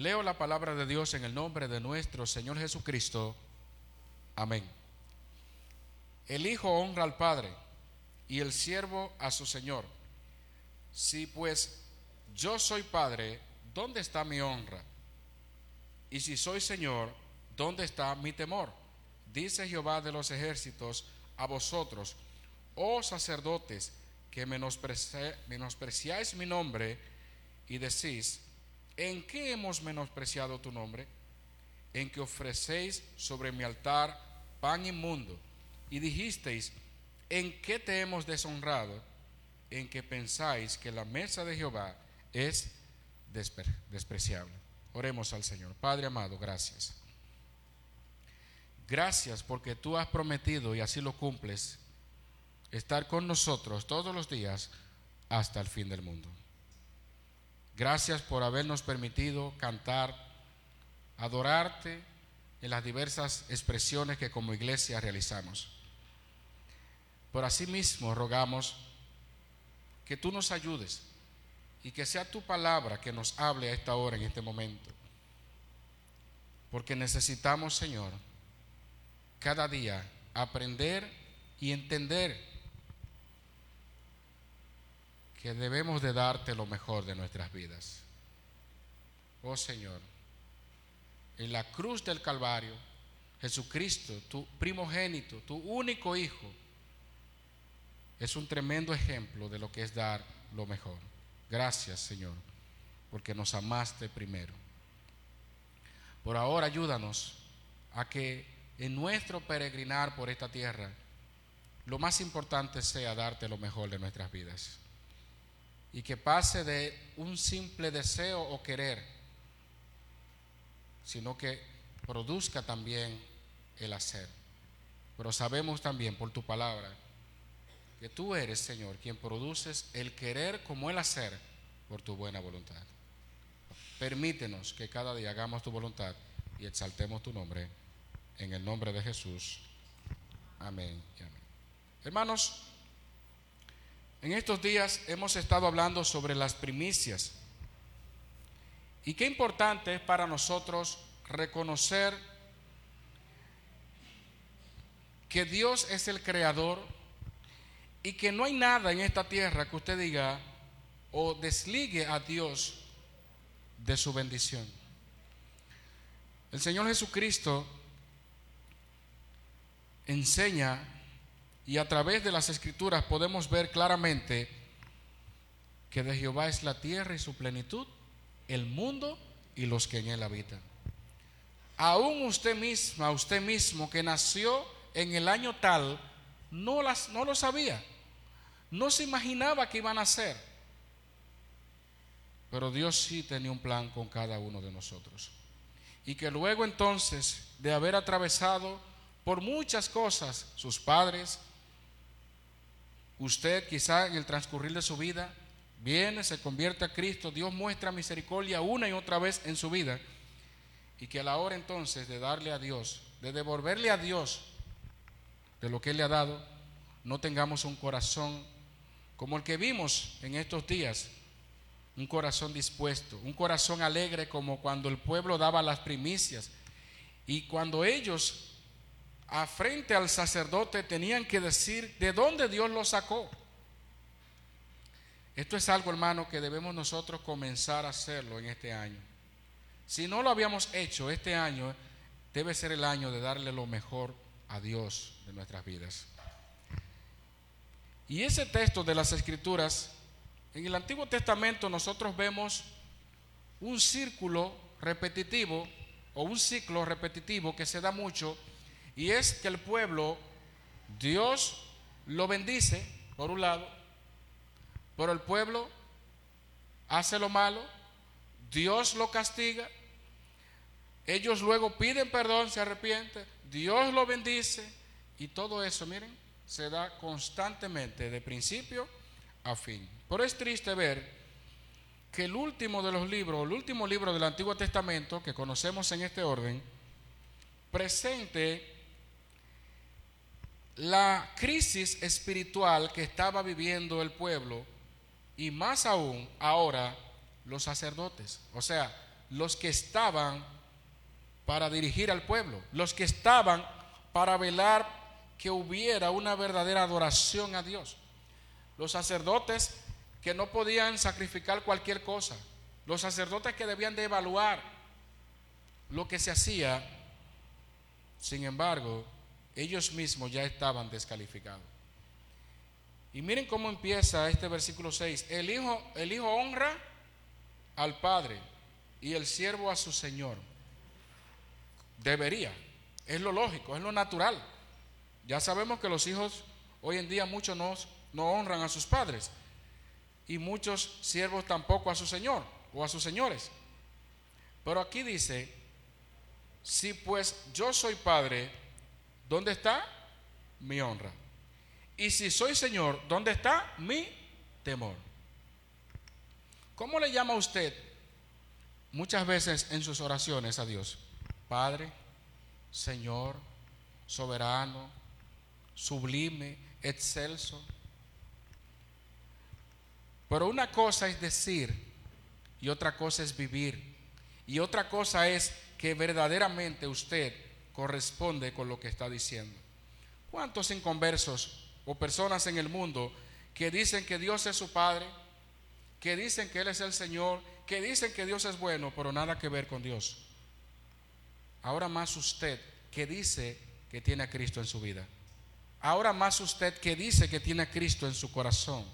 Leo la palabra de Dios en el nombre de nuestro Señor Jesucristo. Amén. El Hijo honra al Padre y el siervo a su Señor. Si pues yo soy Padre, ¿dónde está mi honra? Y si soy Señor, ¿dónde está mi temor? Dice Jehová de los ejércitos a vosotros, oh sacerdotes, que menospreci- menospreciáis mi nombre y decís, ¿en qué hemos menospreciado tu nombre? En que ofrecéis sobre mi altar pan inmundo. Y dijisteis, ¿en qué te hemos deshonrado? En que pensáis que la mesa de Jehová es despre- despreciable. Oremos al Señor. Padre amado, gracias. Gracias porque tú has prometido y así lo cumples, estar con nosotros todos los días hasta el fin del mundo. Gracias por habernos permitido cantar, adorarte en las diversas expresiones que como iglesia realizamos. Por asimismo rogamos que tú nos ayudes y que sea tu palabra que nos hable a esta hora, en este momento. Porque necesitamos, Señor, cada día aprender y entender que debemos de darte lo mejor de nuestras vidas. Oh Señor, en la cruz del Calvario, Jesucristo, tu primogénito, tu único hijo, es un tremendo ejemplo de lo que es dar lo mejor. Gracias, Señor, porque nos amaste primero. Por ahora ayúdanos a que en nuestro peregrinar por esta tierra, lo más importante sea darte lo mejor de nuestras vidas. Y que pase de un simple deseo o querer, sino que produzca también el hacer. Pero sabemos también por tu palabra que tú eres, Señor, quien produces el querer como el hacer por tu buena voluntad. Permítenos que cada día hagamos tu voluntad y exaltemos tu nombre en el nombre de Jesús. Amén y amén. Hermanos, en estos días hemos estado hablando sobre las primicias. Y qué importante es para nosotros reconocer que Dios es el creador y que no hay nada en esta tierra que usted diga o desligue a Dios de su bendición. El Señor Jesucristo enseña y a través de las escrituras podemos ver claramente que de Jehová es la tierra y su plenitud, el mundo y los que en él habitan. Aún usted misma, usted mismo que nació en el año tal, no, las, no lo sabía. No se imaginaba que iban a ser. Pero Dios sí tenía un plan con cada uno de nosotros. Y que luego entonces de haber atravesado por muchas cosas, sus padres, usted quizá en el transcurrir de su vida, viene, se convierte a Cristo, Dios muestra misericordia una y otra vez en su vida. Y que a la hora entonces de darle a Dios, de devolverle a Dios de lo que Él le ha dado, no tengamos un corazón como el que vimos en estos días, un corazón dispuesto, un corazón alegre como cuando el pueblo daba las primicias y cuando ellos a frente al sacerdote tenían que decir de dónde Dios los sacó. Esto es algo, hermano, que debemos nosotros comenzar a hacerlo en este año. Si no lo habíamos hecho este año, debe ser el año de darle lo mejor a Dios de nuestras vidas. Y ese texto de las Escrituras, en el Antiguo Testamento nosotros vemos un círculo repetitivo o un ciclo repetitivo que se da mucho y es que el pueblo, Dios lo bendice, por un lado, pero el pueblo hace lo malo, Dios lo castiga, ellos luego piden perdón, se arrepienten, Dios lo bendice y todo eso, miren, se da constantemente de principio a fin. Pero es triste ver que el último de los libros, el último libro del Antiguo Testamento que conocemos en este orden, presente la crisis espiritual que estaba viviendo el pueblo y más aún ahora los sacerdotes, o sea, los que estaban para dirigir al pueblo, los que estaban para velar que hubiera una verdadera adoración a Dios. Los sacerdotes que no podían sacrificar cualquier cosa, los sacerdotes que debían de evaluar lo que se hacía, sin embargo, ellos mismos ya estaban descalificados. Y miren cómo empieza este versículo 6. El hijo, el hijo honra al padre y el siervo a su señor. Debería. Es lo lógico, es lo natural. Ya sabemos que los hijos hoy en día muchos no, no honran a sus padres y muchos siervos tampoco a su señor o a sus señores. Pero aquí dice, si pues yo soy padre, ¿dónde está mi honra? Y si soy señor, ¿dónde está mi temor? ¿Cómo le llama usted muchas veces en sus oraciones a Dios? Padre, Señor, soberano, sublime, excelso. Pero una cosa es decir y otra cosa es vivir. Y otra cosa es que verdaderamente usted corresponde con lo que está diciendo. ¿Cuántos inconversos o personas en el mundo que dicen que Dios es su Padre, que dicen que Él es el Señor, que dicen que Dios es bueno, pero nada que ver con Dios? Ahora más usted que dice que tiene a Cristo en su vida. Ahora más usted que dice que tiene a Cristo en su corazón.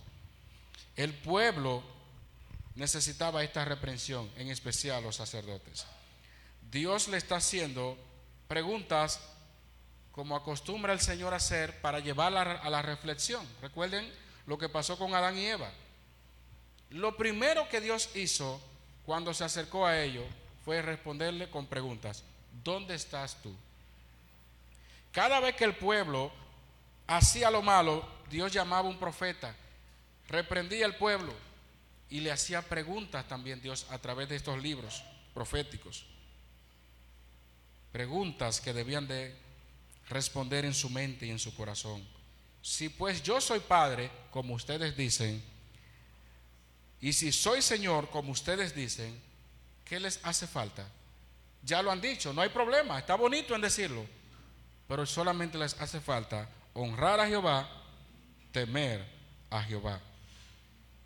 El pueblo necesitaba esta reprensión, en especial los sacerdotes. Dios le está haciendo preguntas como acostumbra el Señor hacer para llevarla a la reflexión. Recuerden lo que pasó con Adán y Eva. Lo primero que Dios hizo cuando se acercó a ellos fue responderle con preguntas. ¿Dónde estás tú? Cada vez que el pueblo hacía lo malo, Dios llamaba a un profeta reprendía al pueblo y le hacía preguntas también Dios a través de estos libros proféticos. Preguntas que debían de responder en su mente y en su corazón. Si pues yo soy padre, como ustedes dicen, y si soy Señor, como ustedes dicen, ¿qué les hace falta? Ya lo han dicho, no hay problema, está bonito en decirlo, pero solamente les hace falta honrar a Jehová, temer a Jehová.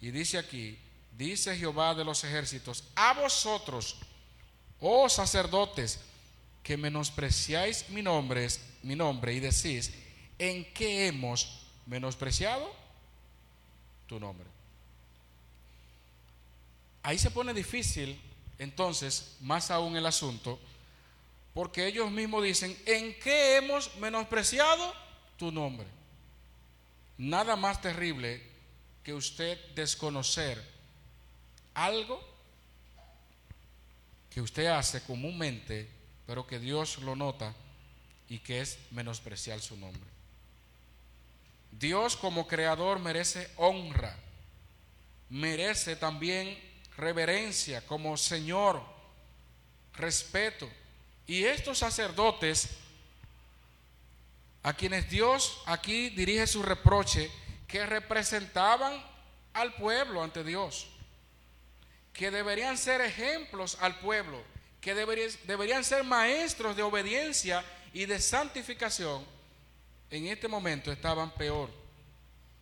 Y dice aquí, dice Jehová de los ejércitos, a vosotros, oh sacerdotes, que menospreciáis mi nombre, mi nombre y decís, ¿en qué hemos menospreciado tu nombre? Ahí se pone difícil entonces, más aún el asunto, porque ellos mismos dicen, ¿en qué hemos menospreciado tu nombre? Nada más terrible que usted desconocer algo que usted hace comúnmente, pero que Dios lo nota y que es menospreciar su nombre. Dios como creador merece honra, merece también reverencia como Señor, respeto. Y estos sacerdotes, a quienes Dios aquí dirige su reproche, que representaban al pueblo ante Dios, que deberían ser ejemplos al pueblo, que deberían, ser maestros de obediencia y de santificación, en este momento estaban peor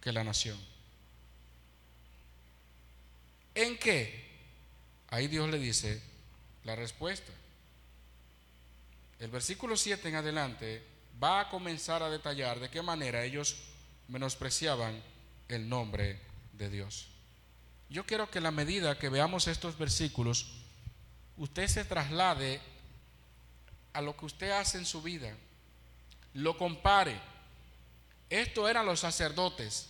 que la nación. ¿En qué? Ahí Dios le dice la respuesta. El versículo 7 en adelante va a comenzar a detallar de qué manera ellos menospreciaban el nombre de Dios. Yo quiero que la medida que veamos estos versículos, usted se traslade a lo que usted hace en su vida, lo compare. Esto eran los sacerdotes.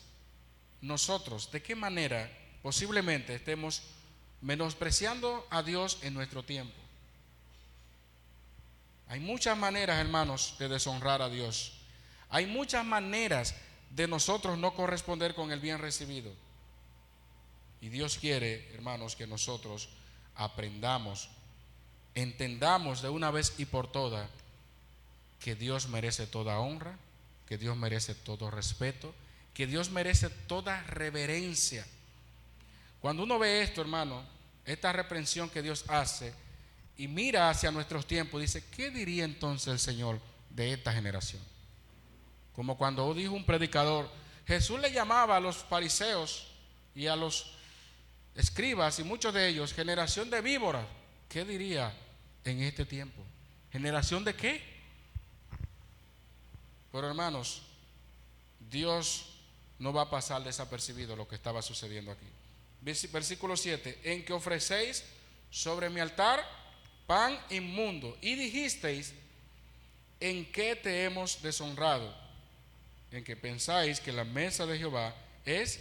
Nosotros, ¿de qué manera posiblemente estemos menospreciando a Dios en nuestro tiempo? Hay muchas maneras, hermanos, de deshonrar a Dios. Hay muchas maneras de nosotros no corresponder con el bien recibido. Y Dios quiere, hermanos, que nosotros aprendamos, entendamos de una vez y por todas que Dios merece toda honra, que Dios merece todo respeto, que Dios merece toda reverencia. Cuando uno ve esto, hermano, esta reprensión que Dios hace, y mira hacia nuestros tiempos, dice, ¿qué diría entonces el Señor de esta generación? Como cuando dijo un predicador, Jesús le llamaba a los fariseos y a los escribas y muchos de ellos, generación de víboras. ¿Qué diría en este tiempo? ¿Generación de qué? Pero hermanos, Dios no va a pasar desapercibido lo que estaba sucediendo aquí. Versículo 7, en que ofrecéis sobre mi altar pan inmundo. Y dijisteis, ¿en qué te hemos deshonrado? En que pensáis que la mesa de Jehová es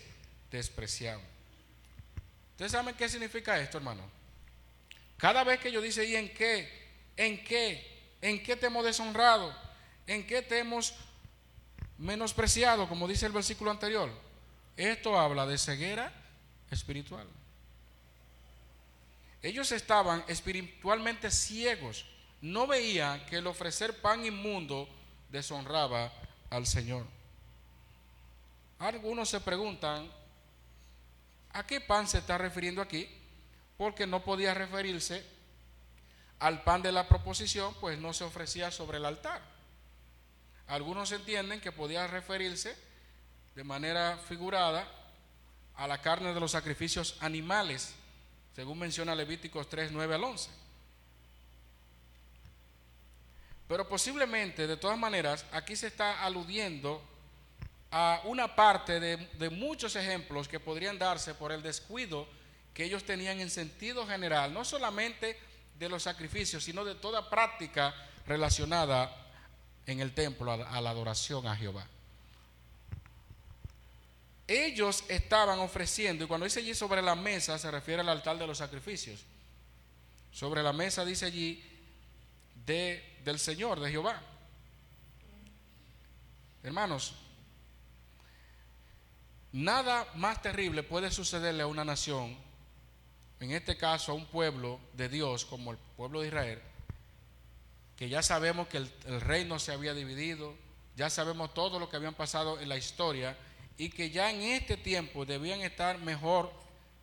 despreciable. ¿Ustedes saben qué significa esto, hermano? Cada vez que yo dice, ¿y en qué? ¿En qué? ¿En qué te hemos deshonrado? ¿En qué te hemos menospreciado? Como dice el versículo anterior. Esto habla de ceguera espiritual. Ellos estaban espiritualmente ciegos. No veían que el ofrecer pan inmundo deshonraba al Señor. Algunos se preguntan, ¿a qué pan se está refiriendo aquí? Porque no podía referirse al pan de la proposición, pues no se ofrecía sobre el altar. Algunos entienden que podía referirse de manera figurada a la carne de los sacrificios animales según menciona Levíticos 3, 9 al 11. Pero posiblemente, de todas maneras, aquí se está aludiendo a una parte de, de, muchos ejemplos que podrían darse por el descuido que ellos tenían en sentido general, no solamente de los sacrificios, sino de toda práctica relacionada en el templo a, la adoración a Jehová ellos estaban ofreciendo, y cuando dice allí sobre la mesa, se refiere al altar de los sacrificios. Sobre la mesa dice allí de, del Señor, de Jehová. Hermanos, nada más terrible puede sucederle a una nación, en este caso a un pueblo de Dios como el pueblo de Israel, que ya sabemos que el, reino se había dividido, ya sabemos todo lo que habían pasado en la historia, y que ya en este tiempo debían estar mejor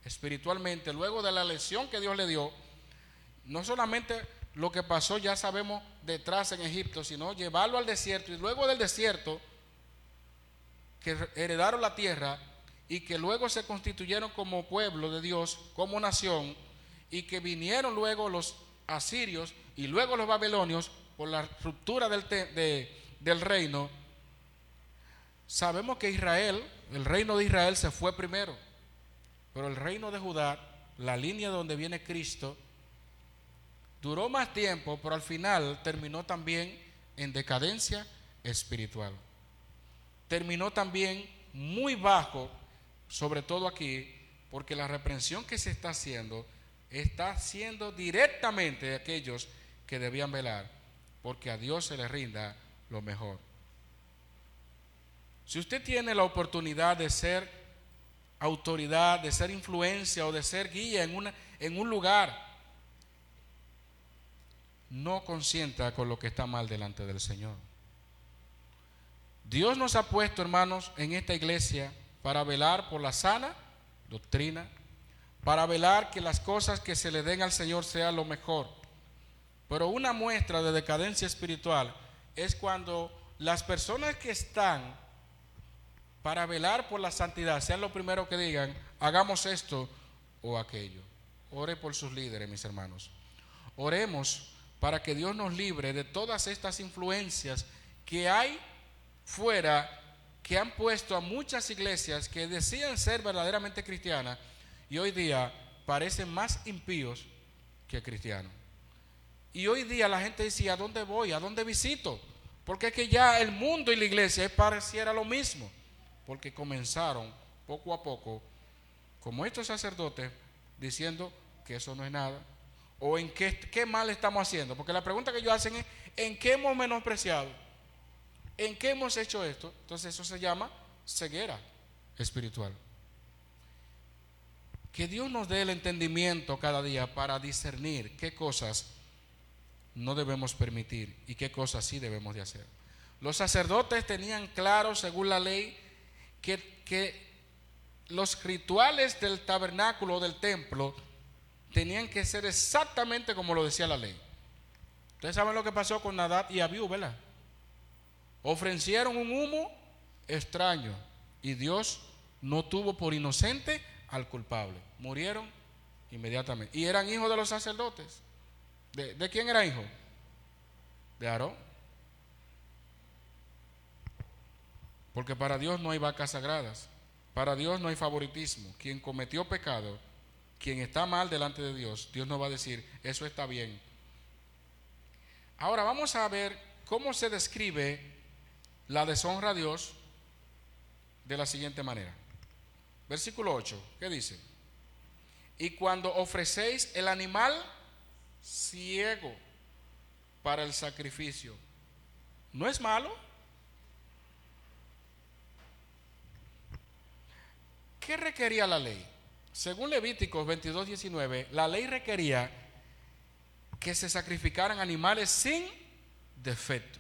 espiritualmente, luego de la lección que Dios le dio, no solamente lo que pasó ya sabemos detrás en Egipto, sino llevarlo al desierto y luego del desierto, que heredaron la tierra y que luego se constituyeron como pueblo de Dios, como nación, y que vinieron luego los asirios y luego los babilonios por la ruptura del, del reino Sabemos que Israel, el reino de Israel se fue primero, pero el reino de Judá, la línea donde viene Cristo, duró más tiempo, pero al final terminó también en decadencia espiritual. Terminó también muy bajo, sobre todo aquí, porque la reprensión que se está haciendo está haciendo directamente de aquellos que debían velar, porque a Dios se le rinda lo mejor. Si usted tiene la oportunidad de ser autoridad, de ser influencia o de ser guía en, una, en un lugar, no consienta con lo que está mal delante del Señor. Dios nos ha puesto, hermanos, en esta iglesia para velar por la sana doctrina, para velar que las cosas que se le den al Señor sean lo mejor. Pero una muestra de decadencia espiritual es cuando las personas que están para velar por la santidad, sean lo primero que digan, hagamos esto o aquello. Ore por sus líderes, mis hermanos. Oremos para que Dios nos libre de todas estas influencias que hay fuera que han puesto a muchas iglesias que decían ser verdaderamente cristianas y hoy día parecen más impíos que cristianos. Y hoy día la gente dice, ¿a dónde voy? ¿A dónde visito? Porque es que ya el mundo y la iglesia pareciera lo mismo. Porque comenzaron poco a poco, como estos sacerdotes, diciendo que eso no es nada. O en qué, qué mal estamos haciendo. Porque la pregunta que ellos hacen es, ¿en qué hemos menospreciado? ¿En qué hemos hecho esto? Entonces eso se llama ceguera espiritual. Que Dios nos dé el entendimiento cada día para discernir qué cosas no debemos permitir y qué cosas sí debemos de hacer. Los sacerdotes tenían claro, según la ley, que, que los rituales del tabernáculo, del templo, tenían que ser exactamente como lo decía la ley. Ustedes saben lo que pasó con Nadab y Abiú, ¿verdad? Ofrecieron un humo extraño y Dios no tuvo por inocente al culpable. Murieron inmediatamente. Y eran hijos de los sacerdotes. ¿De, quién era hijo? De Aarón. Porque para Dios no hay vacas sagradas. Para Dios no hay favoritismo. Quien cometió pecado, quien está mal delante de Dios, Dios no va a decir, eso está bien. Ahora vamos a ver cómo se describe la deshonra a Dios de la siguiente manera. Versículo 8, ¿qué dice? Y cuando ofrecéis el animal ciego para el sacrificio. ¿No es malo? ¿Qué requería la ley? Según Levíticos 22, 19, la ley requería que se sacrificaran animales sin defecto.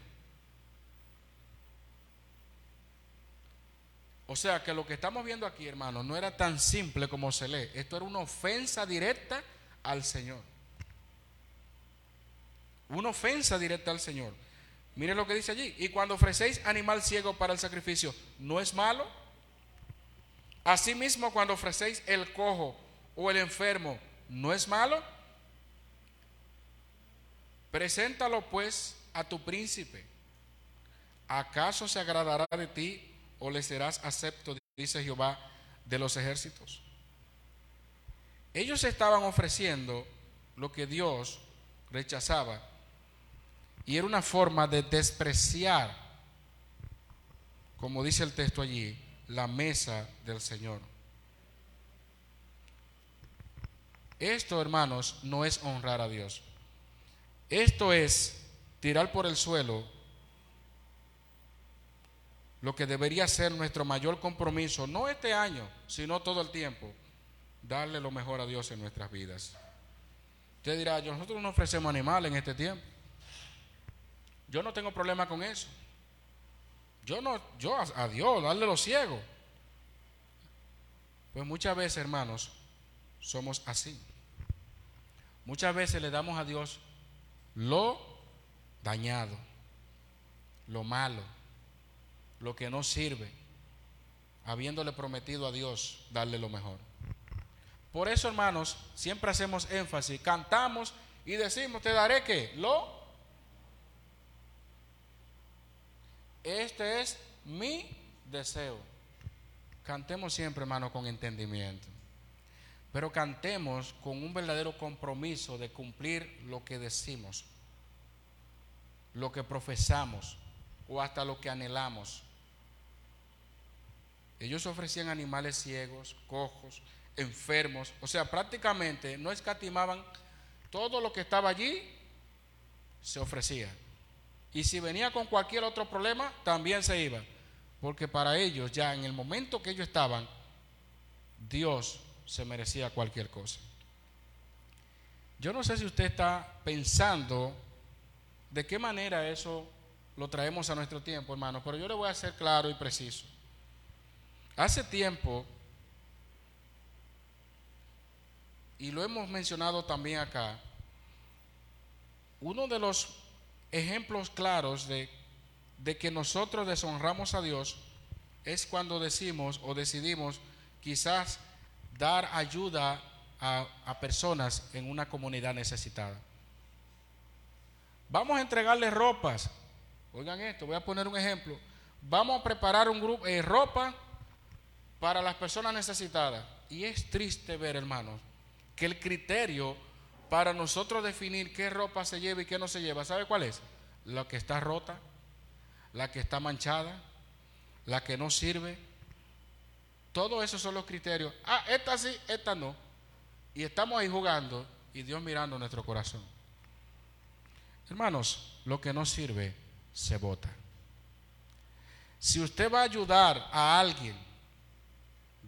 O sea que lo que estamos viendo aquí, hermanos, no era tan simple como se lee. Esto era una ofensa directa al Señor una ofensa directa al Señor. Mire lo que dice allí. Y cuando ofrecéis animal ciego para el sacrificio, ¿no es malo? Asimismo, cuando ofrecéis el cojo o el enfermo, ¿no es malo? Preséntalo pues a tu príncipe. ¿Acaso se agradará de ti o le serás acepto, dice Jehová de los ejércitos? Ellos estaban ofreciendo lo que Dios rechazaba y era una forma de despreciar, como dice el texto allí, la mesa del Señor. Esto, hermanos, no es honrar a Dios. Esto es tirar por el suelo lo que debería ser nuestro mayor compromiso, no este año, sino todo el tiempo, darle lo mejor a Dios en nuestras vidas. Usted dirá, nosotros no ofrecemos animales en este tiempo. Yo no tengo problema con eso. Yo no, yo a, Dios, darle los ciegos. Pues muchas veces, hermanos, somos así. Muchas veces le damos a Dios lo dañado, lo malo, lo que no sirve, habiéndole prometido a Dios darle lo mejor. Por eso, hermanos, siempre hacemos énfasis, cantamos y decimos, te daré que lo Este es mi deseo. Cantemos siempre, hermano, con entendimiento. Pero cantemos con un verdadero compromiso de cumplir lo que decimos, lo que profesamos o hasta lo que anhelamos. Ellos ofrecían animales ciegos, cojos, enfermos, o sea, prácticamente no escatimaban todo lo que estaba allí, se ofrecía. Y si venía con cualquier otro problema, también se iba. Porque para ellos, ya en el momento que ellos estaban, Dios se merecía cualquier cosa. Yo no sé si usted está pensando de qué manera eso lo traemos a nuestro tiempo, hermano, pero yo le voy a ser claro y preciso. Hace tiempo, y lo hemos mencionado también acá, uno de los ejemplos claros de, que nosotros deshonramos a Dios es cuando decimos o decidimos quizás dar ayuda a, a personas en una comunidad necesitada. Vamos a entregarles ropas. Oigan esto, voy a poner un ejemplo. Vamos a preparar un grupo de ropa para las personas necesitadas. Y es triste ver, hermanos, que el criterio para nosotros definir qué ropa se lleva y qué no se lleva, ¿sabe cuál es? La que está rota, la que está manchada, la que no sirve. Todos esos son los criterios. Ah, esta sí, esta no. Y estamos ahí jugando y Dios mirando nuestro corazón. Hermanos, lo que no sirve se bota. Si usted va a ayudar a alguien,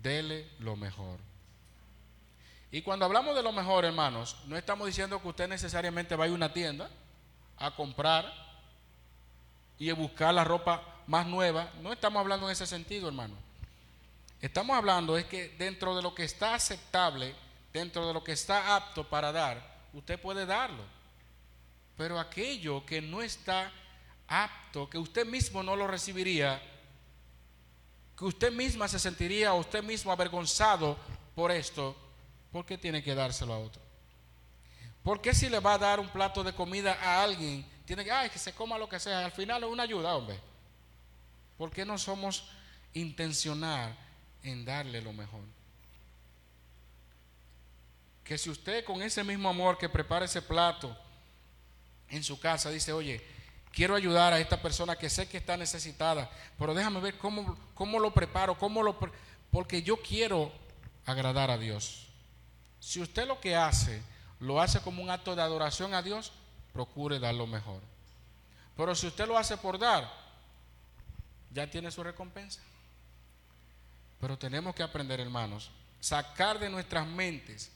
dele lo mejor. Y cuando hablamos de lo mejor, hermanos, no estamos diciendo que usted necesariamente vaya a una tienda a comprar y a buscar la ropa más nueva. No estamos hablando en ese sentido, hermano. Estamos hablando es que dentro de lo que está aceptable, dentro de lo que está apto para dar, usted puede darlo. Pero aquello que no está apto, que usted mismo no lo recibiría, que usted misma se sentiría usted mismo avergonzado por esto, ¿por qué tiene que dárselo a otro? ¿Por qué si le va a dar un plato de comida a alguien, tiene que, ay, que se coma lo que sea? Al final es una ayuda, hombre. ¿Por qué no somos intencionar en darle lo mejor? Que si usted con ese mismo amor que prepara ese plato en su casa dice, oye, quiero ayudar a esta persona que sé que está necesitada, pero déjame ver cómo, cómo lo preparo, cómo lo porque yo quiero agradar a Dios. Si usted lo que hace lo hace como un acto de adoración a Dios, procure dar lo mejor. Pero si usted lo hace por dar, ya tiene su recompensa. Pero tenemos que aprender, hermanos, sacar de nuestras mentes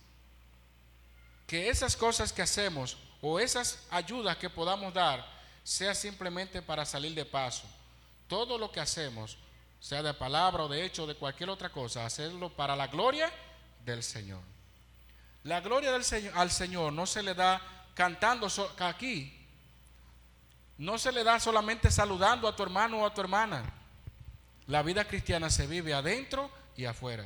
que esas cosas que hacemos o esas ayudas que podamos dar sea simplemente para salir de paso. Todo lo que hacemos, sea de palabra o de hecho o de cualquier otra cosa, hacerlo para la gloria del Señor. La gloria del Señor, al Señor no se le da cantando aquí, no se le da solamente saludando a tu hermano o a tu hermana. La vida cristiana se vive adentro y afuera.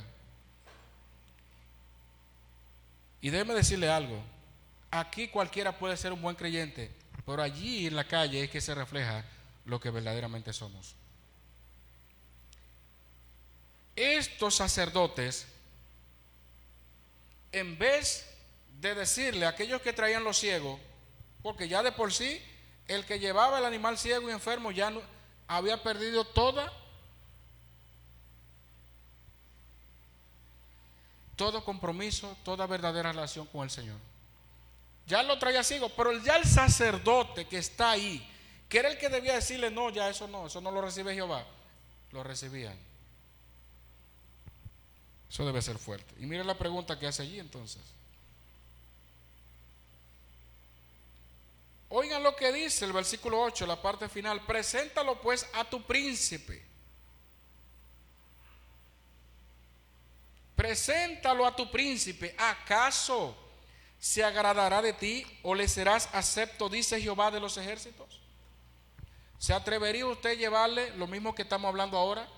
Y déjeme decirle algo, aquí cualquiera puede ser un buen creyente, pero allí en la calle es que se refleja lo que verdaderamente somos. Estos sacerdotes, en vez de decirle a aquellos que traían los ciegos, porque ya de por sí el que llevaba el animal ciego y enfermo ya no, había perdido toda todo compromiso, toda verdadera relación con el Señor. Ya lo traía ciego, pero ya el sacerdote que está ahí, que era el que debía decirle, no, ya eso no, eso no lo recibe Jehová, lo recibían. Eso debe ser fuerte. Y mire la pregunta que hace allí entonces. Oigan lo que dice el versículo 8, la parte final. Preséntalo pues a tu príncipe. Preséntalo a tu príncipe. ¿Acaso se agradará de ti o le serás acepto, dice Jehová de los ejércitos? ¿Se atrevería usted a llevarle lo mismo que estamos hablando ahora?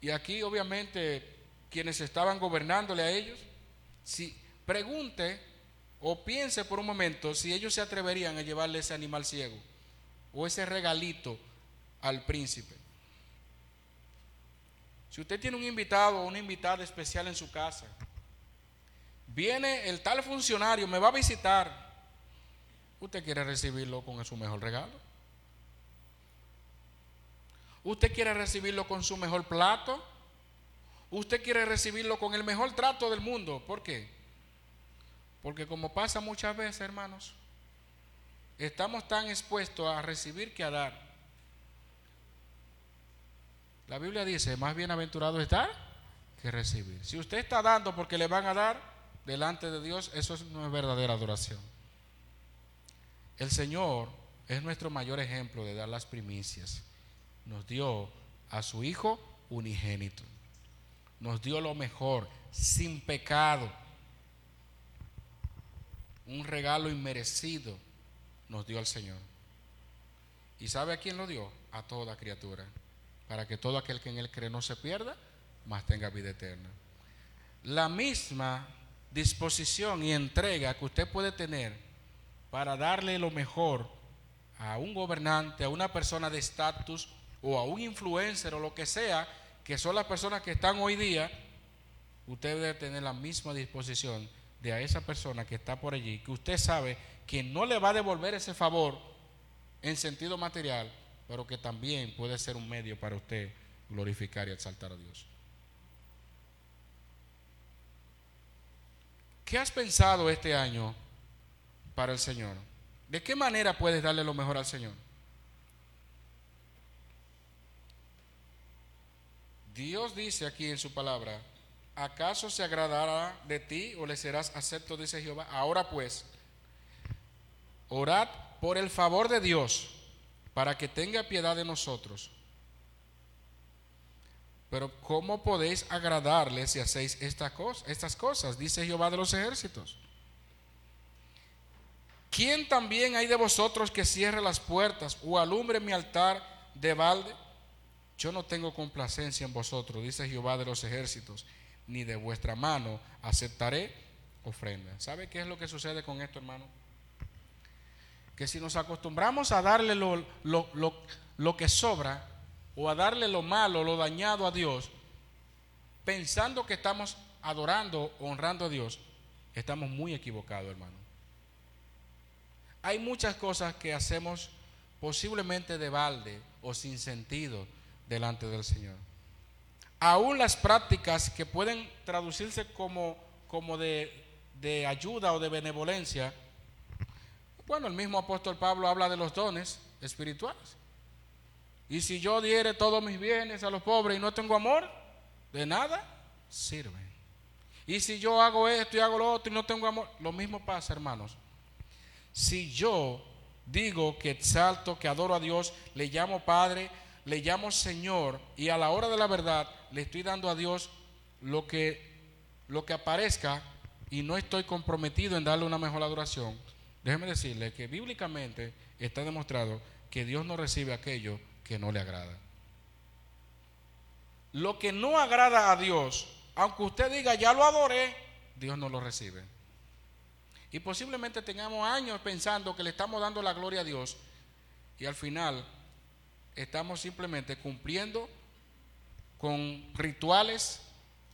Y aquí obviamente quienes estaban gobernándole a ellos, si pregunte o piense por un momento si ellos se atreverían a llevarle ese animal ciego o ese regalito al príncipe. Si usted tiene un invitado o una invitada especial en su casa, viene el tal funcionario, me va a visitar, usted quiere recibirlo con su mejor regalo. Usted quiere recibirlo con su mejor plato. Usted quiere recibirlo con el mejor trato del mundo. ¿Por qué? Porque como pasa muchas veces, hermanos, estamos tan expuestos a recibir que a dar. La Biblia dice, más bienaventurado es dar que recibir. Si usted está dando porque le van a dar delante de Dios, eso no es verdadera adoración. El Señor es nuestro mayor ejemplo de dar las primicias. Nos dio a su Hijo unigénito. Nos dio lo mejor, sin pecado. Un regalo inmerecido nos dio al Señor. ¿Y sabe a quién lo dio? A toda criatura para que todo aquel que en él cree no se pierda, mas tenga vida eterna. la misma disposición y entrega que usted puede tener para darle lo mejor a un gobernante, a una persona de estatus o a un influencer o lo que sea, que son las personas que están hoy día, usted debe tener la misma disposición de a esa persona que está por allí, que usted sabe que no le va a devolver ese favor en sentido material, pero que también puede ser un medio para usted glorificar y exaltar a Dios. ¿Qué has pensado este año para el Señor? ¿De qué manera puedes darle lo mejor al Señor? Dios dice aquí en su palabra, ¿acaso se agradará de ti o le serás acepto, dice Jehová? Ahora pues, orad por el favor de Dios para que tenga piedad de nosotros. Pero ¿cómo podéis agradarle si hacéis estas cosas? Dice Jehová de los ejércitos. ¿Quién también hay de vosotros que cierre las puertas o alumbre mi altar de balde? Yo no tengo complacencia en vosotros, dice Jehová de los ejércitos, ni de vuestra mano aceptaré ofrenda. ¿Sabe qué es lo que sucede con esto, hermano? Que si nos acostumbramos a darle lo, lo, lo, lo que sobra o a darle lo malo, lo dañado a Dios, pensando que estamos adorando, honrando a Dios, estamos muy equivocados, hermano. Hay muchas cosas que hacemos posiblemente de balde o sin sentido delante del Señor. Aún las prácticas que pueden traducirse como, como de, de ayuda o de benevolencia, bueno, el mismo apóstol Pablo habla de los dones espirituales. Y si yo diere todos mis bienes a los pobres y no tengo amor, de nada sirve. Y si yo hago esto y hago lo otro y no tengo amor, lo mismo pasa, hermanos. Si yo digo que exalto, que adoro a Dios, le llamo Padre, le llamo Señor y a la hora de la verdad le estoy dando a Dios lo que, lo que aparezca y no estoy comprometido en darle una mejor adoración, déjeme decirle que bíblicamente está demostrado que Dios no recibe aquello que no le agrada. Lo que no agrada a Dios, aunque usted diga ya lo adoré, Dios no lo recibe. Y posiblemente tengamos años pensando que le estamos dando la gloria a Dios y al final estamos simplemente cumpliendo con rituales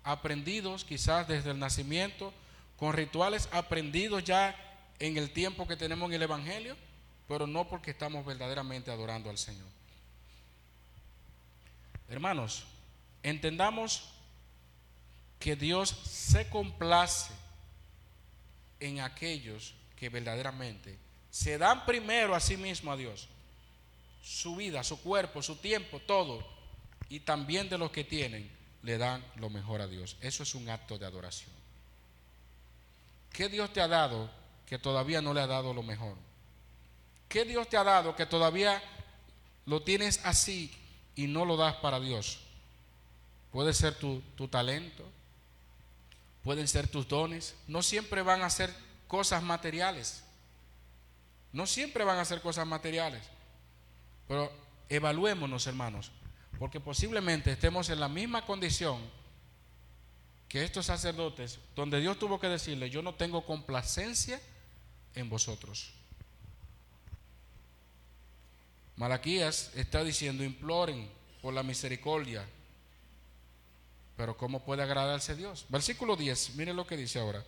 aprendidos quizás desde el nacimiento, con rituales aprendidos ya en el tiempo que tenemos en el Evangelio, pero no porque estamos verdaderamente adorando al Señor. Hermanos, entendamos que Dios se complace en aquellos que verdaderamente se dan primero a sí mismo a Dios su vida, su cuerpo, su tiempo, todo, y también de los que tienen, le dan lo mejor a Dios. Eso es un acto de adoración. ¿Qué Dios te ha dado que todavía no le ha dado lo mejor? ¿Qué Dios te ha dado que todavía lo tienes así y no lo das para Dios? Puede ser tu, tu talento, pueden ser tus dones, no siempre van a ser cosas materiales. No siempre van a ser cosas materiales. Pero evaluémonos, hermanos, porque posiblemente estemos en la misma condición que estos sacerdotes, donde Dios tuvo que decirle, yo no tengo complacencia en vosotros. Malaquías está diciendo, imploren por la misericordia. Pero ¿cómo puede agradarse Dios? Versículo 10, miren lo que dice ahora.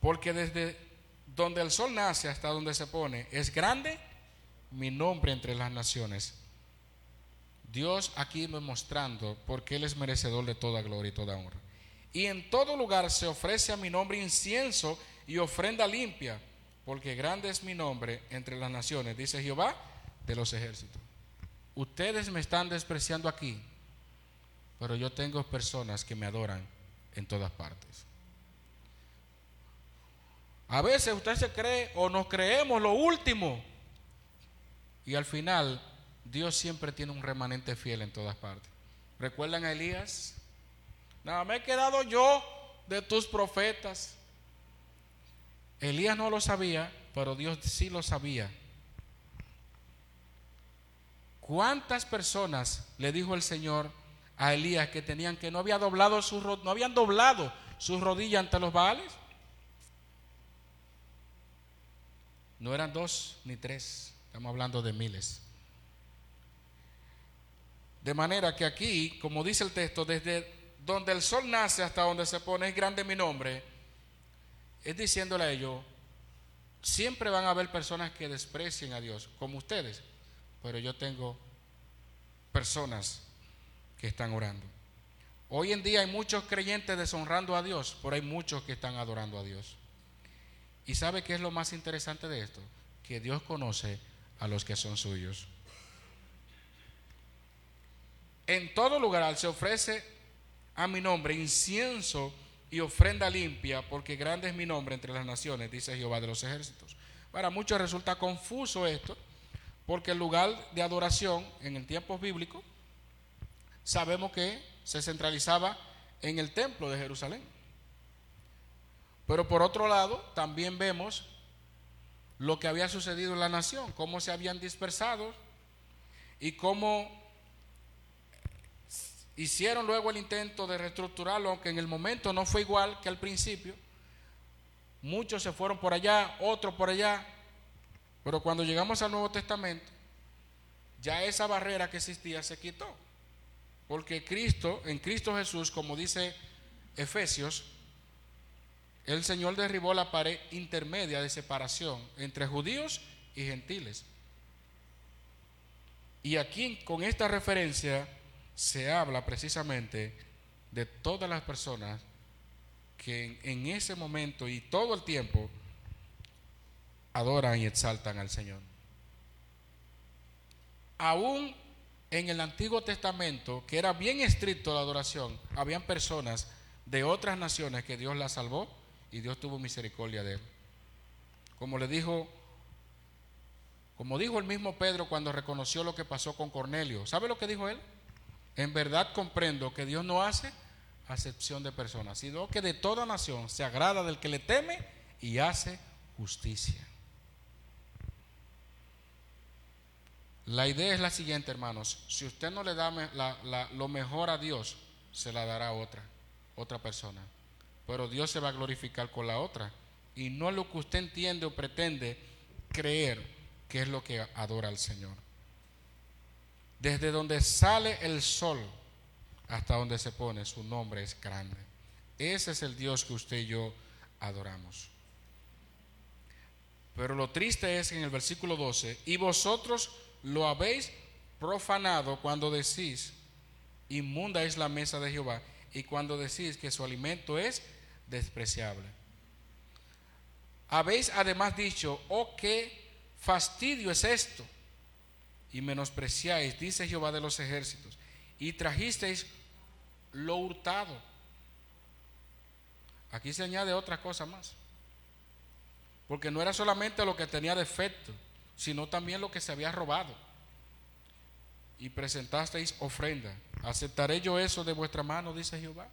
Porque desde donde el sol nace hasta donde se pone, es grande mi nombre entre las naciones. Dios aquí me mostrando porque Él es merecedor de toda gloria y toda honra. Y en todo lugar se ofrece a mi nombre incienso y ofrenda limpia, porque grande es mi nombre entre las naciones, dice Jehová de los ejércitos. Ustedes me están despreciando aquí, pero yo tengo personas que me adoran en todas partes. A veces usted se cree o nos creemos lo último y al final, Dios siempre tiene un remanente fiel en todas partes. ¿Recuerdan a Elías? Nada, me he quedado yo de tus profetas. Elías no lo sabía, pero Dios sí lo sabía. ¿Cuántas personas le dijo el Señor a Elías que tenían que no había doblado sus no habían doblado sus rodillas ante los Baales? No eran dos ni tres, estamos hablando de miles. De manera que aquí, como dice el texto, desde donde el sol nace hasta donde se pone es grande mi nombre, es diciéndole a ellos, siempre van a haber personas que desprecien a Dios, como ustedes, pero yo tengo personas que están orando. Hoy en día hay muchos creyentes deshonrando a Dios, pero hay muchos que están adorando a Dios. ¿Y sabe qué es lo más interesante de esto? Que Dios conoce a los que son suyos. En todo lugar se ofrece a mi nombre incienso y ofrenda limpia, porque grande es mi nombre entre las naciones, dice Jehová de los ejércitos. Para muchos resulta confuso esto, porque el lugar de adoración en el tiempo bíblico sabemos que se centralizaba en el templo de Jerusalén. Pero por otro lado, también vemos lo que había sucedido en la nación, cómo se habían dispersado y cómo hicieron luego el intento de reestructurarlo, aunque en el momento no fue igual que al principio. Muchos se fueron por allá, otros por allá, pero cuando llegamos al Nuevo Testamento, ya esa barrera que existía se quitó. Porque Cristo, en Cristo Jesús, como dice Efesios, el Señor derribó la pared intermedia de separación entre judíos y gentiles. Y aquí con esta referencia se habla precisamente de todas las personas que en, ese momento y todo el tiempo adoran y exaltan al Señor. Aún en el Antiguo Testamento, que era bien estricto la adoración, habían personas de otras naciones que Dios las salvó y Dios tuvo misericordia de él. Como le dijo, como dijo el mismo Pedro cuando reconoció lo que pasó con Cornelio. ¿Sabe lo que dijo él? En verdad comprendo que Dios no hace acepción de personas, sino que de toda nación se agrada del que le teme y hace justicia. La idea es la siguiente, hermanos. Si usted no le da lo mejor a Dios, se la dará a otra, otra persona. Pero Dios se va a glorificar con la otra. Y no lo que usted entiende o pretende creer que es lo que adora al Señor. Desde donde sale el sol hasta donde se pone, su nombre es grande. Ese es el Dios que usted y yo adoramos. Pero lo triste es en el versículo 12, y vosotros lo habéis profanado cuando decís, inmunda es la mesa de Jehová, y cuando decís que su alimento es despreciable. Habéis además dicho, oh, qué fastidio es esto y menospreciáis, dice Jehová de los ejércitos, y trajisteis lo hurtado. Aquí se añade otra cosa más. Porque no era solamente lo que tenía defecto, sino también lo que se había robado. Y presentasteis ofrenda. ¿Aceptaré yo eso de vuestra mano? Dice Jehová.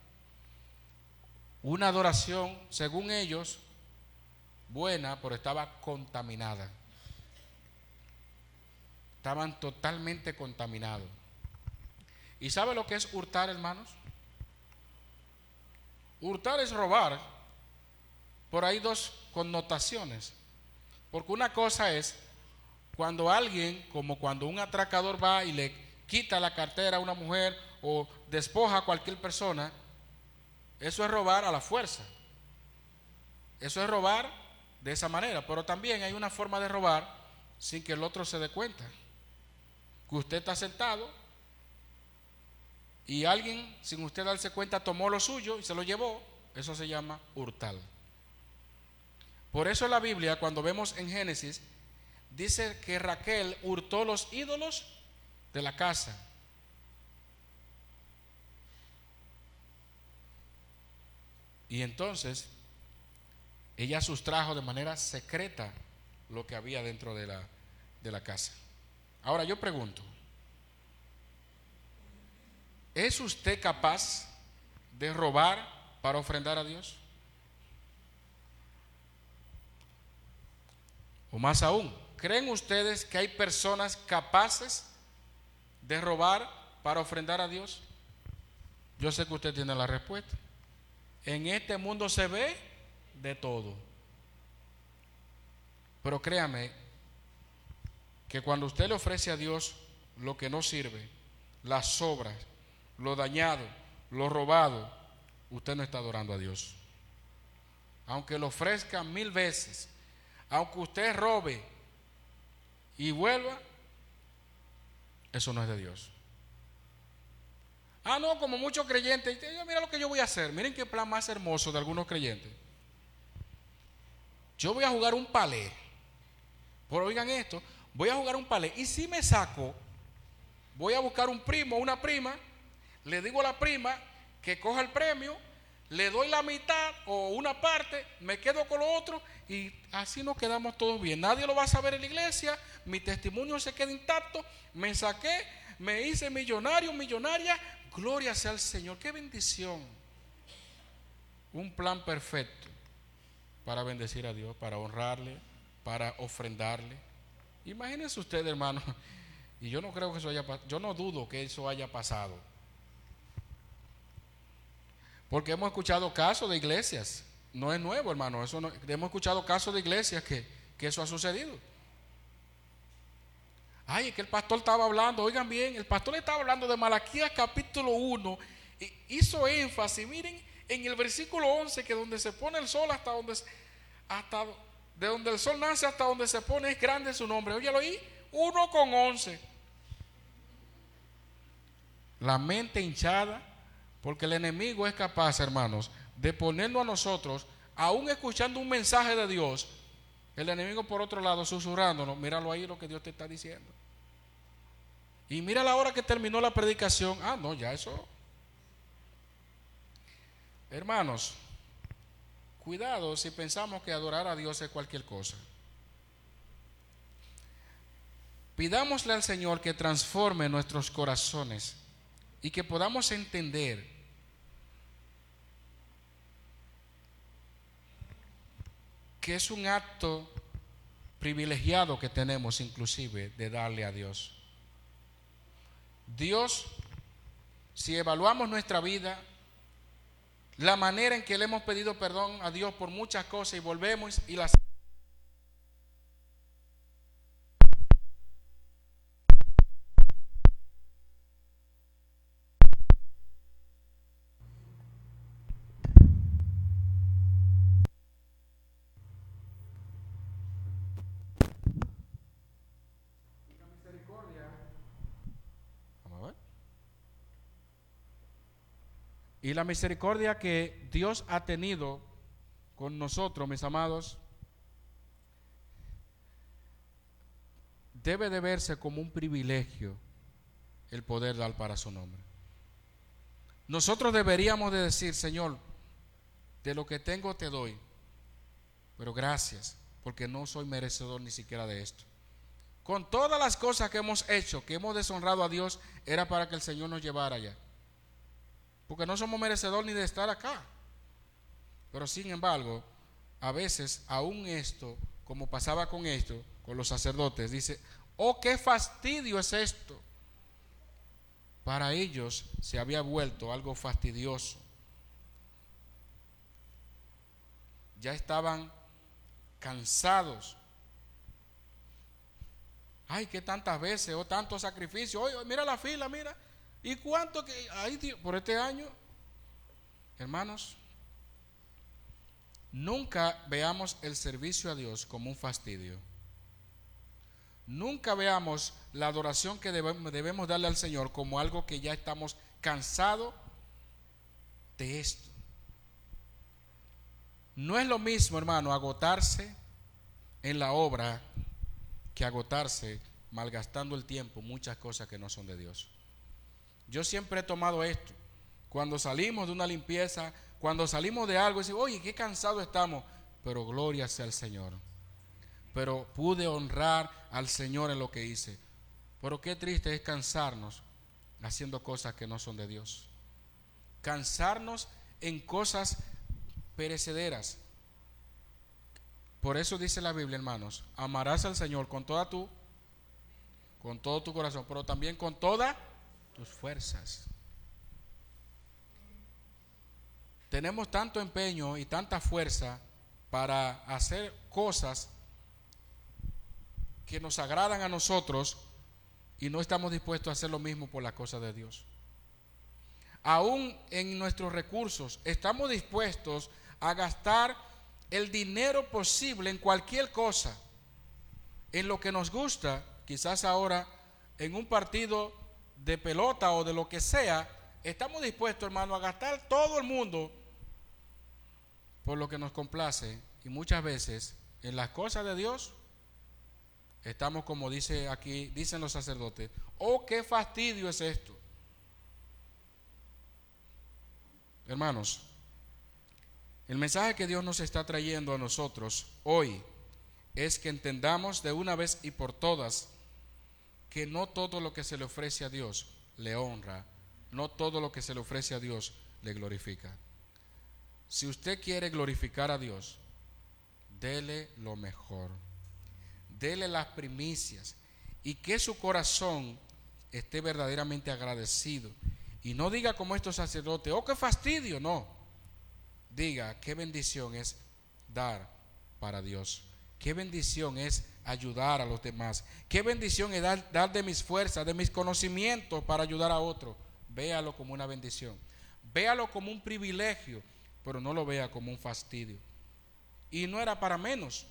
Una adoración, según ellos, buena, pero estaba contaminada. Estaban totalmente contaminados. ¿Y sabe lo que es hurtar, hermanos? Hurtar es robar. Por ahí dos connotaciones. Porque una cosa es cuando alguien, como cuando un atracador va y le quita la cartera a una mujer o despoja a cualquier persona, eso es robar a la fuerza. Eso es robar de esa manera. Pero también hay una forma de robar sin que el otro se dé cuenta que usted está sentado y alguien, sin usted darse cuenta, tomó lo suyo y se lo llevó, eso se llama hurtal. Por eso la Biblia, cuando vemos en Génesis, dice que Raquel hurtó los ídolos de la casa. Y entonces ella sustrajo de manera secreta lo que había dentro de la, de la casa. Ahora yo pregunto, ¿es usted capaz de robar para ofrendar a Dios? O más aún, ¿creen ustedes que hay personas capaces de robar para ofrendar a Dios? Yo sé que usted tiene la respuesta. En este mundo se ve de todo. Pero créame que cuando usted le ofrece a Dios lo que no sirve, las obras, lo dañado, lo robado, usted no está adorando a Dios. Aunque lo ofrezca mil veces, aunque usted robe y vuelva, eso no es de Dios. Ah, no, como muchos creyentes. Mira lo que yo voy a hacer. Miren qué plan más hermoso de algunos creyentes. Yo voy a jugar un palé. Pero oigan esto, voy a jugar un palé. Y si me saco, voy a buscar un primo o una prima, le digo a la prima que coja el premio, le doy la mitad o una parte, me quedo con lo otro y así nos quedamos todos bien. Nadie lo va a saber en la iglesia, mi testimonio se queda intacto, me saqué, me hice millonario, millonaria, Gloria sea al Señor. Qué bendición. Un plan perfecto para bendecir a Dios, para honrarle, para ofrendarle. Imagínense usted, hermano. Y yo no creo que eso haya pasado. Yo no dudo que eso haya pasado. Porque hemos escuchado casos de iglesias. No es nuevo, hermano. Hemos escuchado casos de iglesias que, que eso ha sucedido. Ay, es que el pastor estaba hablando, oigan bien, el pastor estaba hablando de Malaquías capítulo 1, y hizo énfasis, miren, en el versículo 11, que donde se pone el sol hasta donde, hasta de donde el sol nace hasta donde se pone es grande su nombre. Óyalo ahí, 1 con 11. La mente hinchada, porque el enemigo es capaz, hermanos, de ponernos a nosotros, aún escuchando un mensaje de Dios, el enemigo por otro lado susurrándonos, míralo ahí lo que Dios te está diciendo. Y mira la hora que terminó la predicación. Ah, no, ya eso. Hermanos, cuidado si pensamos que adorar a Dios es cualquier cosa. Pidámosle al Señor que transforme nuestros corazones y que podamos entender que es un acto privilegiado que tenemos inclusive de darle a Dios. Dios, si evaluamos nuestra vida, la manera en que le hemos pedido perdón a Dios por muchas cosas y volvemos y las Y la misericordia que Dios ha tenido con nosotros, mis amados, debe de verse como un privilegio el poder dar para su nombre. Nosotros deberíamos de decir, Señor, de lo que tengo te doy, pero gracias, porque no soy merecedor ni siquiera de esto. Con todas las cosas que hemos hecho, que hemos deshonrado a Dios, era para que el Señor nos llevara allá porque no somos merecedores ni de estar acá. Pero sin embargo, a veces aún esto, como pasaba con esto, con los sacerdotes, dice, oh, qué fastidio es esto. Para ellos se había vuelto algo fastidioso. Ya estaban cansados. Ay, que tantas veces, o oh, tantos sacrificios. Oye, mira la fila, mira. ¿Y cuánto que hay por este año? Hermanos, nunca veamos el servicio a Dios como un fastidio. Nunca veamos la adoración que debemos darle al Señor como algo que ya estamos cansados de esto. No es lo mismo, hermano, agotarse en la obra que agotarse malgastando el tiempo muchas cosas que no son de Dios. Yo siempre he tomado esto. Cuando salimos de una limpieza, cuando salimos de algo, decimos, oye, qué cansado estamos. Pero gloria sea al Señor. Pero pude honrar al Señor en lo que hice. Pero qué triste es cansarnos haciendo cosas que no son de Dios. Cansarnos en cosas perecederas. Por eso dice la Biblia, hermanos, amarás al Señor con toda tu, con todo tu corazón, pero también con toda tus fuerzas. tenemos tanto empeño y tanta fuerza para hacer cosas que nos agradan a nosotros y no estamos dispuestos a hacer lo mismo por la cosa de Dios. Aún en nuestros recursos estamos dispuestos a gastar el dinero posible en cualquier cosa, en lo que nos gusta, quizás ahora en un partido de pelota o de lo que sea, estamos dispuestos, hermano, a gastar todo el mundo por lo que nos complace y muchas veces en las cosas de Dios estamos como dice aquí, dicen los sacerdotes, oh, qué fastidio es esto. Hermanos, el mensaje que Dios nos está trayendo a nosotros hoy es que entendamos de una vez y por todas que no todo lo que se le ofrece a Dios le honra, no todo lo que se le ofrece a Dios le glorifica. Si usted quiere glorificar a Dios, dele lo mejor, dele las primicias y que su corazón esté verdaderamente agradecido. Y no diga como estos sacerdotes, oh, qué fastidio, no. Diga, qué bendición es dar para Dios. Qué bendición es ayudar a los demás. Qué bendición es dar, dar de mis fuerzas, de mis conocimientos para ayudar a otro. Véalo como una bendición. Véalo como un privilegio, pero no lo vea como un fastidio. Y no era para menos.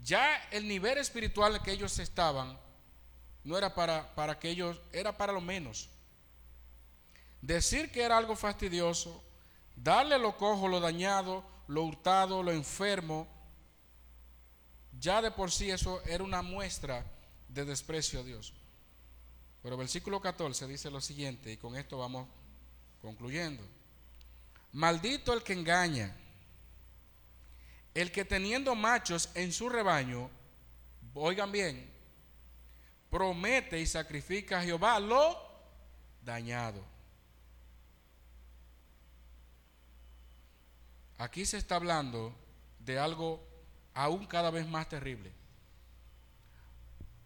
Ya el nivel espiritual en que ellos estaban no era para, para que ellos, era para lo menos. Decir que era algo fastidioso, darle lo cojo, lo dañado, lo hurtado, lo enfermo, ya de por sí eso era una muestra de desprecio a Dios. Pero versículo 14 dice lo siguiente, y con esto vamos concluyendo. Maldito el que engaña, el que teniendo machos en su rebaño, oigan bien, promete y sacrifica a Jehová lo dañado. Aquí se está hablando de algo aún cada vez más terrible.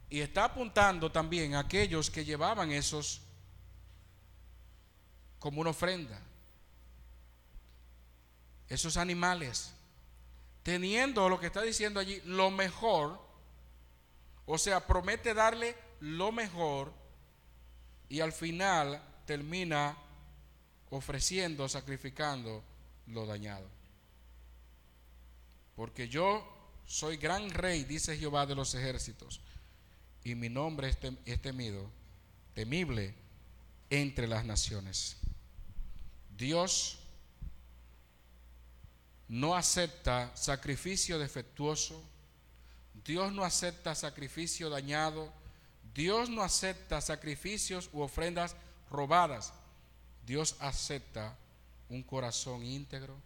Y está apuntando también a aquellos que llevaban esos como una ofrenda. Esos animales, teniendo lo que está diciendo allí, lo mejor, o sea, promete darle lo mejor y al final termina ofreciendo, sacrificando lo dañado. Porque yo soy gran rey, dice Jehová de los ejércitos, y mi nombre es, temido, temible entre las naciones. Dios no acepta sacrificio defectuoso, Dios no acepta sacrificio dañado, Dios no acepta sacrificios u ofrendas robadas, Dios acepta un corazón íntegro,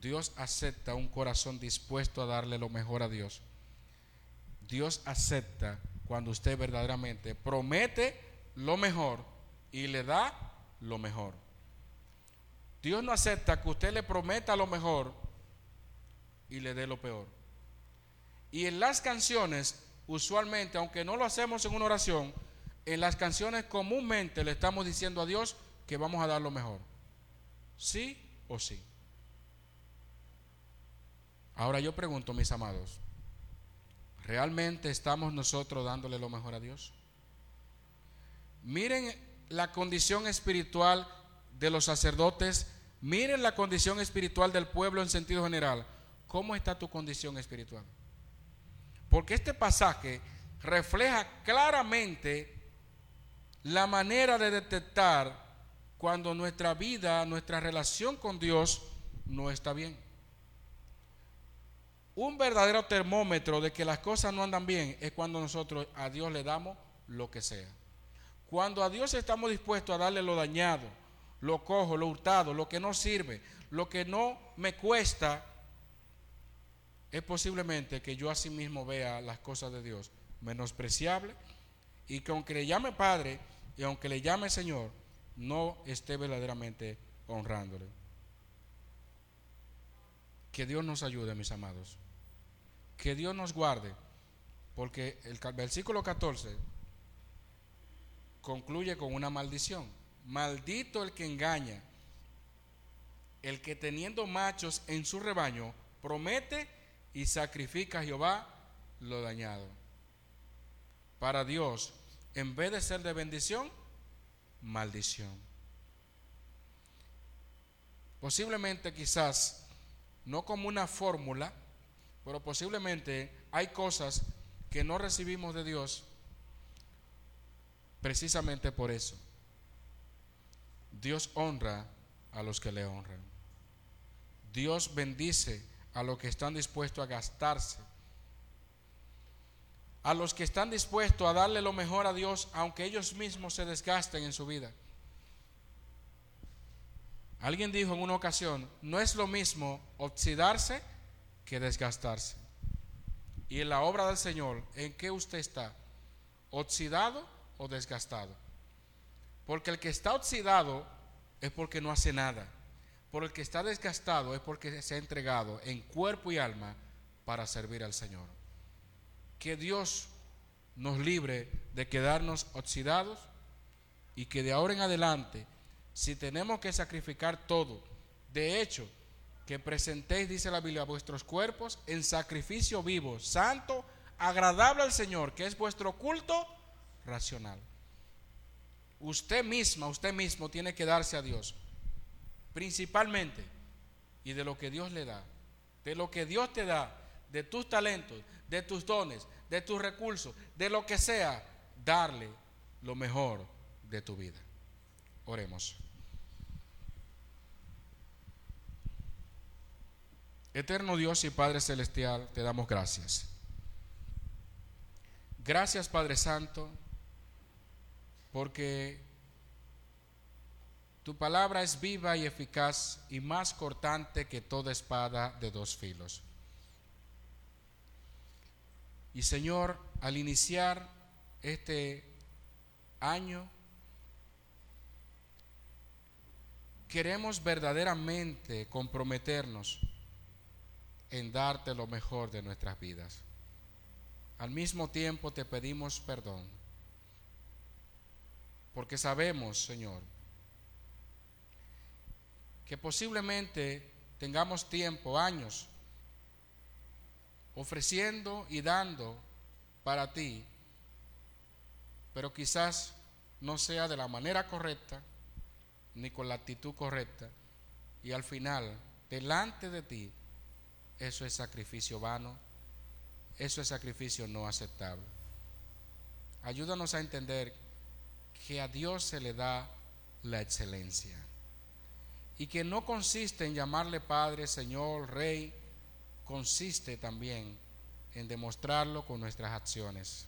Dios acepta un corazón dispuesto a darle lo mejor a Dios. Dios acepta cuando usted verdaderamente promete lo mejor y le da lo mejor. Dios no acepta que usted le prometa lo mejor y le dé lo peor. Y en las canciones, usualmente, aunque no lo hacemos en una oración, en las canciones comúnmente le estamos diciendo a Dios que vamos a dar lo mejor. ¿Sí o sí? Ahora yo pregunto, mis amados, ¿realmente estamos nosotros dándole lo mejor a Dios? Miren la condición espiritual de los sacerdotes, miren la condición espiritual del pueblo en sentido general. ¿Cómo está tu condición espiritual? Porque este pasaje refleja claramente la manera de detectar cuando nuestra vida, nuestra relación con Dios no está bien un verdadero termómetro de que las cosas no andan bien es cuando nosotros a Dios le damos lo que sea. Cuando a Dios estamos dispuestos a darle lo dañado, lo cojo, lo hurtado, lo que no sirve, lo que no me cuesta, es posiblemente que yo así mismo vea las cosas de Dios menospreciable y que aunque le llame Padre y aunque le llame Señor, no esté verdaderamente honrándole. Que Dios nos ayude, mis amados que Dios nos guarde, porque el versículo 14 concluye con una maldición. Maldito el que engaña, el que teniendo machos en su rebaño, promete y sacrifica a Jehová lo dañado. Para Dios, en vez de ser de bendición, maldición. Posiblemente quizás, no como una fórmula, pero posiblemente hay cosas que no recibimos de Dios precisamente por eso. Dios honra a los que le honran. Dios bendice a los que están dispuestos a gastarse. A los que están dispuestos a darle lo mejor a Dios, aunque ellos mismos se desgasten en su vida. Alguien dijo en una ocasión, no es lo mismo oxidarse que desgastarse. Y en la obra del Señor, ¿en qué usted está? ¿Oxidado o desgastado? Porque el que está oxidado es porque no hace nada. Por el que está desgastado es porque se ha entregado en cuerpo y alma para servir al Señor. Que Dios nos libre de quedarnos oxidados y que de ahora en adelante, si tenemos que sacrificar todo, de hecho, que presentéis, dice la Biblia, vuestros cuerpos en sacrificio vivo, santo, agradable al Señor, que es vuestro culto racional. Usted misma, usted mismo tiene que darse a Dios, principalmente, y de lo que Dios le da, de lo que Dios te da, de tus talentos, de tus dones, de tus recursos, de lo que sea, darle lo mejor de tu vida. Oremos. Eterno Dios y Padre Celestial, te damos gracias. Gracias Padre Santo, porque tu palabra es viva y eficaz y más cortante que toda espada de dos filos. Y Señor, al iniciar este año, queremos verdaderamente comprometernos en darte lo mejor de nuestras vidas. Al mismo tiempo te pedimos perdón, porque sabemos, Señor, que posiblemente tengamos tiempo, años, ofreciendo y dando para ti, pero quizás no sea de la manera correcta, ni con la actitud correcta, y al final, delante de ti, eso es sacrificio vano, eso es sacrificio no aceptable. Ayúdanos a entender que a Dios se le da la excelencia y que no consiste en llamarle Padre, Señor, Rey, consiste también en demostrarlo con nuestras acciones.